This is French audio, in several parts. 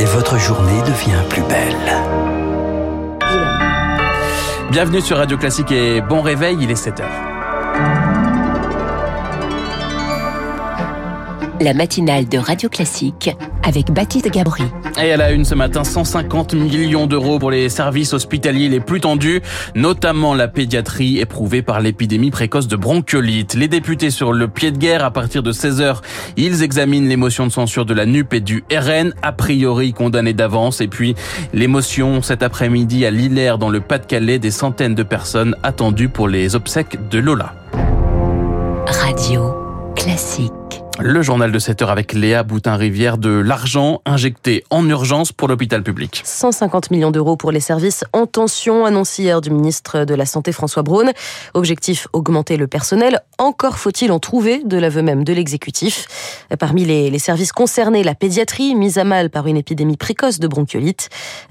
Et votre journée devient plus belle. Bienvenue sur Radio Classique et bon réveil, il est 7h. La matinale de Radio Classique avec Baptiste Gabry. Et elle a une ce matin 150 millions d'euros pour les services hospitaliers les plus tendus, notamment la pédiatrie éprouvée par l'épidémie précoce de bronchiolite. Les députés sur le pied de guerre à partir de 16h, ils examinent l'émotion de censure de la NUP et du RN, a priori condamnés d'avance. Et puis l'émotion cet après-midi à Lillers dans le Pas-de-Calais, des centaines de personnes attendues pour les obsèques de Lola. Radio Classique. Le journal de 7 heures avec Léa Boutin-Rivière de l'argent injecté en urgence pour l'hôpital public. 150 millions d'euros pour les services en tension, annoncé hier du ministre de la Santé François Braun. Objectif, augmenter le personnel. Encore faut-il en trouver, de l'aveu même de l'exécutif. Parmi les, services concernés, la pédiatrie, mise à mal par une épidémie précoce de bronchiolite.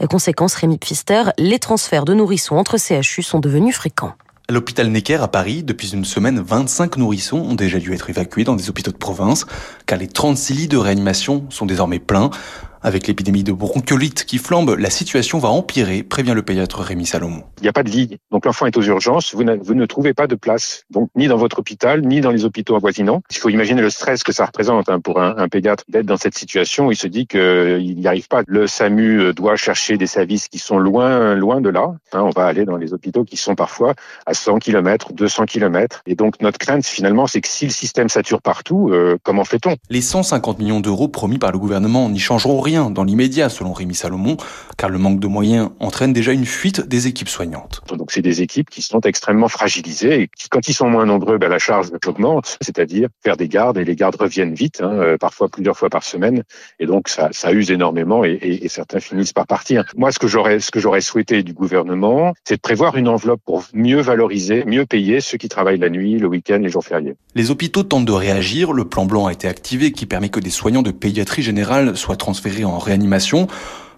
Conséquence, Rémi Pfister, les transferts de nourrissons entre CHU sont devenus fréquents. À l'hôpital Necker à Paris, depuis une semaine, 25 nourrissons ont déjà dû être évacués dans des hôpitaux de province, car les 36 lits de réanimation sont désormais pleins. Avec l'épidémie de bronchiolite qui flambe, la situation va empirer, prévient le pédiatre Rémi Salomon. Il n'y a pas de lit, donc l'enfant est aux urgences, vous, vous, ne trouvez pas de place, donc ni dans votre hôpital, ni dans les hôpitaux avoisinants. Il faut imaginer le stress que ça représente hein, pour un, un pédiatre d'être dans cette situation. Il se dit qu'il n'y arrive pas. Le SAMU doit chercher des services qui sont loin, loin de là. Hein, on va aller dans les hôpitaux qui sont parfois à 100 km, 200 km. Et donc notre crainte finalement, c'est que si le système sature partout, euh, comment fait-on? Les 150 millions d'euros promis par le gouvernement n'y changeront rien dans l'immédiat, selon Rémi Salomon, car le manque de moyens entraîne déjà une fuite des équipes soignantes. Donc c'est des équipes qui sont extrêmement fragilisées et qui, quand ils sont moins nombreux, ben, la charge augmente, c'est-à-dire faire des gardes et les gardes reviennent vite, hein, euh, parfois plusieurs fois par semaine, et donc ça, ça use énormément et, et, et, certains finissent par partir. Moi, ce que j'aurais, ce que j'aurais souhaité du gouvernement, c'est de prévoir une enveloppe pour mieux valoriser, mieux payer ceux qui travaillent la nuit, le week-end, les jours fériés. Les hôpitaux tentent de réagir. Le plan blanc a été activé, qui permet que des soignants de pédiatrie générale soient transférés en réanimation.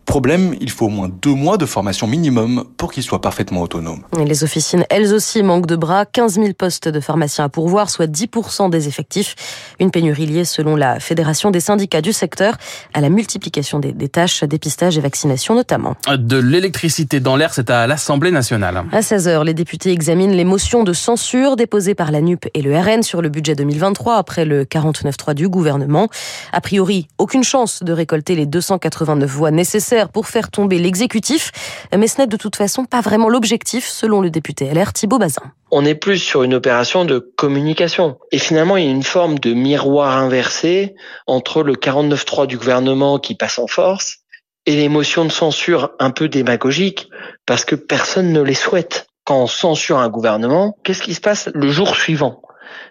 Problème, il faut au moins deux mois de formation minimum pour qu'ils soient parfaitement autonomes. Les officines, elles aussi, manquent de bras. 15 000 postes de pharmaciens à pourvoir, soit 10% des effectifs. Une pénurie liée, selon la Fédération des syndicats du secteur, à la multiplication des, des tâches, dépistage et vaccination notamment. De l'électricité dans l'air, c'est à l'Assemblée nationale. À 16h, les députés examinent les motions de censure déposées par la NUP et le RN sur le budget 2023 après le 49.3 du gouvernement. A priori, aucune chance de récolter les 289 voix nécessaires pour faire tomber l'exécutif, mais ce n'est de toute façon pas vraiment l'objectif, selon le député LR Thibault Bazin. On est plus sur une opération de communication. Et finalement, il y a une forme de miroir inversé entre le 49.3 du gouvernement qui passe en force et les motions de censure un peu démagogiques, parce que personne ne les souhaite. Quand on censure un gouvernement, qu'est-ce qui se passe le jour suivant?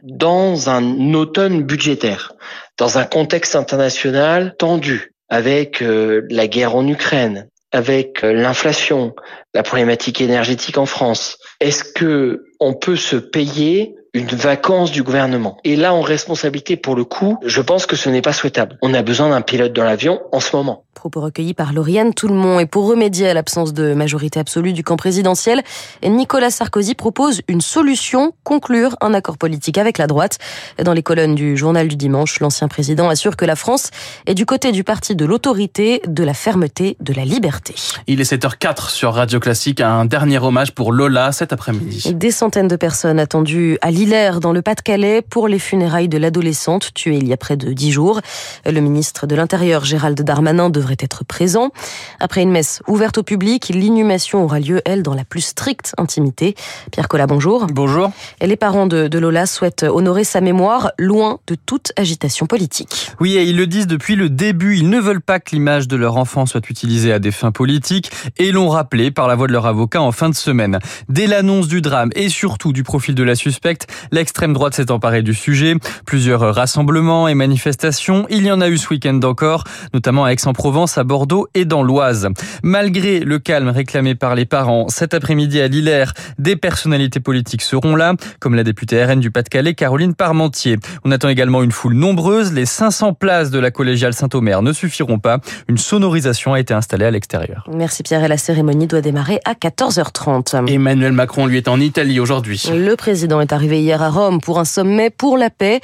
Dans un automne budgétaire, dans un contexte international tendu, avec euh, la guerre en Ukraine, avec euh, l'inflation, la problématique énergétique en France, est-ce que on peut se payer une vacance du gouvernement. Et là, en responsabilité, pour le coup, je pense que ce n'est pas souhaitable. On a besoin d'un pilote dans l'avion en ce moment. Propos recueillis par Lauriane Tout-le-Monde. Et pour remédier à l'absence de majorité absolue du camp présidentiel, Nicolas Sarkozy propose une solution, conclure un accord politique avec la droite. Dans les colonnes du journal du dimanche, l'ancien président assure que la France est du côté du parti de l'autorité, de la fermeté, de la liberté. Il est 7h04 sur Radio Classique, un dernier hommage pour Lola cet après-midi. Des centaines de personnes attendues à Lillers, dans le Pas-de-Calais, pour les funérailles de l'adolescente tuée il y a près de dix jours. Le ministre de l'Intérieur, Gérald Darmanin, devrait être présent. Après une messe ouverte au public, l'inhumation aura lieu, elle, dans la plus stricte intimité. Pierre Collat, bonjour. Bonjour. Et les parents de, de, Lola souhaitent honorer sa mémoire, loin de toute agitation politique. Oui, et ils le disent depuis le début. Ils ne veulent pas que l'image de leur enfant soit utilisée à des fins politiques et l'ont rappelé par la voix de leur avocat en fin de semaine. Dès l'annonce du drame et surtout du profil de la suspecte, L'extrême droite s'est emparée du sujet. Plusieurs rassemblements et manifestations. Il y en a eu ce week-end encore, notamment à Aix-en-Provence, à Bordeaux et dans l'Oise. Malgré le calme réclamé par les parents, cet après-midi à Lillers, des personnalités politiques seront là, comme la députée RN du Pas-de-Calais, Caroline Parmentier. On attend également une foule nombreuse. Les 500 places de la collégiale Saint-Omer ne suffiront pas. Une sonorisation a été installée à l'extérieur. Merci Pierre et la cérémonie doit démarrer à 14h30. Emmanuel Macron lui est en Italie aujourd'hui. Le président est arrivé hier à Rome pour un sommet pour la paix.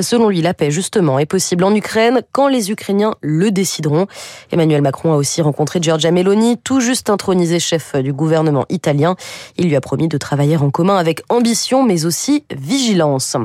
Selon lui, la paix, justement, est possible en Ukraine quand les Ukrainiens le décideront. Emmanuel Macron a aussi rencontré Giorgia Meloni, tout juste intronisé chef du gouvernement italien. Il lui a promis de travailler en commun avec ambition, mais aussi vigilance.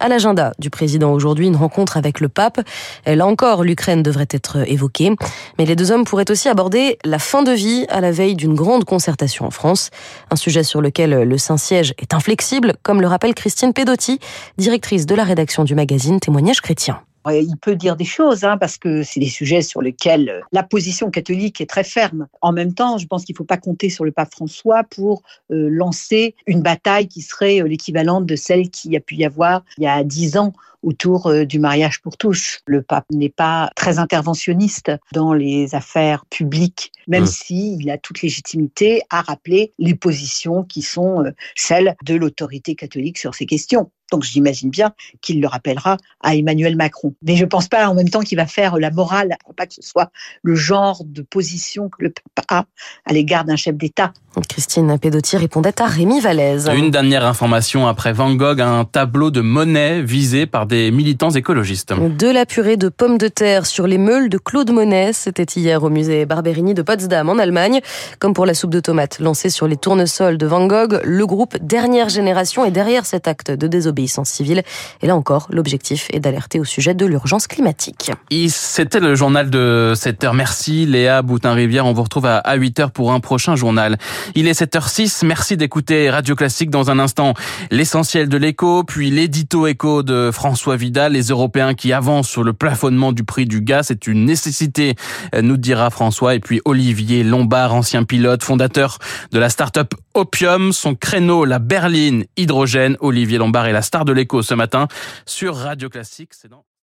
À l'agenda du président aujourd'hui, une rencontre avec le pape. Là encore, l'Ukraine devrait être évoquée. Mais les deux hommes pourraient aussi aborder la fin de vie à la veille d'une grande concertation en France. Un sujet sur lequel le Saint-Siège est inflexible, comme le rappelle Christine Pedotti, directrice de la rédaction du magazine Témoignages chrétiens. Il peut dire des choses, hein, parce que c'est des sujets sur lesquels la position catholique est très ferme. En même temps, je pense qu'il ne faut pas compter sur le pape François pour euh, lancer une bataille qui serait euh, l'équivalente de celle qui a pu y avoir il y a dix ans autour euh, du mariage pour tous. Le pape n'est pas très interventionniste dans les affaires publiques, même mmh. s'il a toute légitimité à rappeler les positions qui sont celles de l'autorité catholique sur ces questions. Donc j'imagine bien qu'il le rappellera à Emmanuel Macron. Mais je ne pense pas en même temps qu'il va faire la morale, pas que ce soit le genre de position que le pape a à l'égard d'un chef d'État. Christine Pedotti répondait à Rémi Vallès. Une dernière information après Van Gogh, un tableau de Monet visé par des militants écologistes. De la purée de pommes de terre sur les meules de Claude Monet, c'était hier au musée Barberini de Potsdam en Allemagne. Comme pour la soupe de tomates lancée sur les tournesols de Van Gogh, le groupe Dernière Génération est derrière cet acte de désobéissance civile. Et là encore, l'objectif est d'alerter au sujet de l'urgence climatique. C'était le journal de 7 heure. Merci Léa Boutin-Rivière. On vous retrouve à 8 h pour un prochain journal. Il est 7h06. Merci d'écouter Radio Classique dans un instant. L'essentiel de l'écho, puis l'édito écho de François Vidal. Les Européens qui avancent sur le plafonnement du prix du gaz, c'est une nécessité, nous dira François. Et puis Olivier Lombard, ancien pilote, fondateur de la start-up Opium, son créneau, la berline hydrogène. Olivier Lombard est la star de l'écho ce matin sur Radio Classique.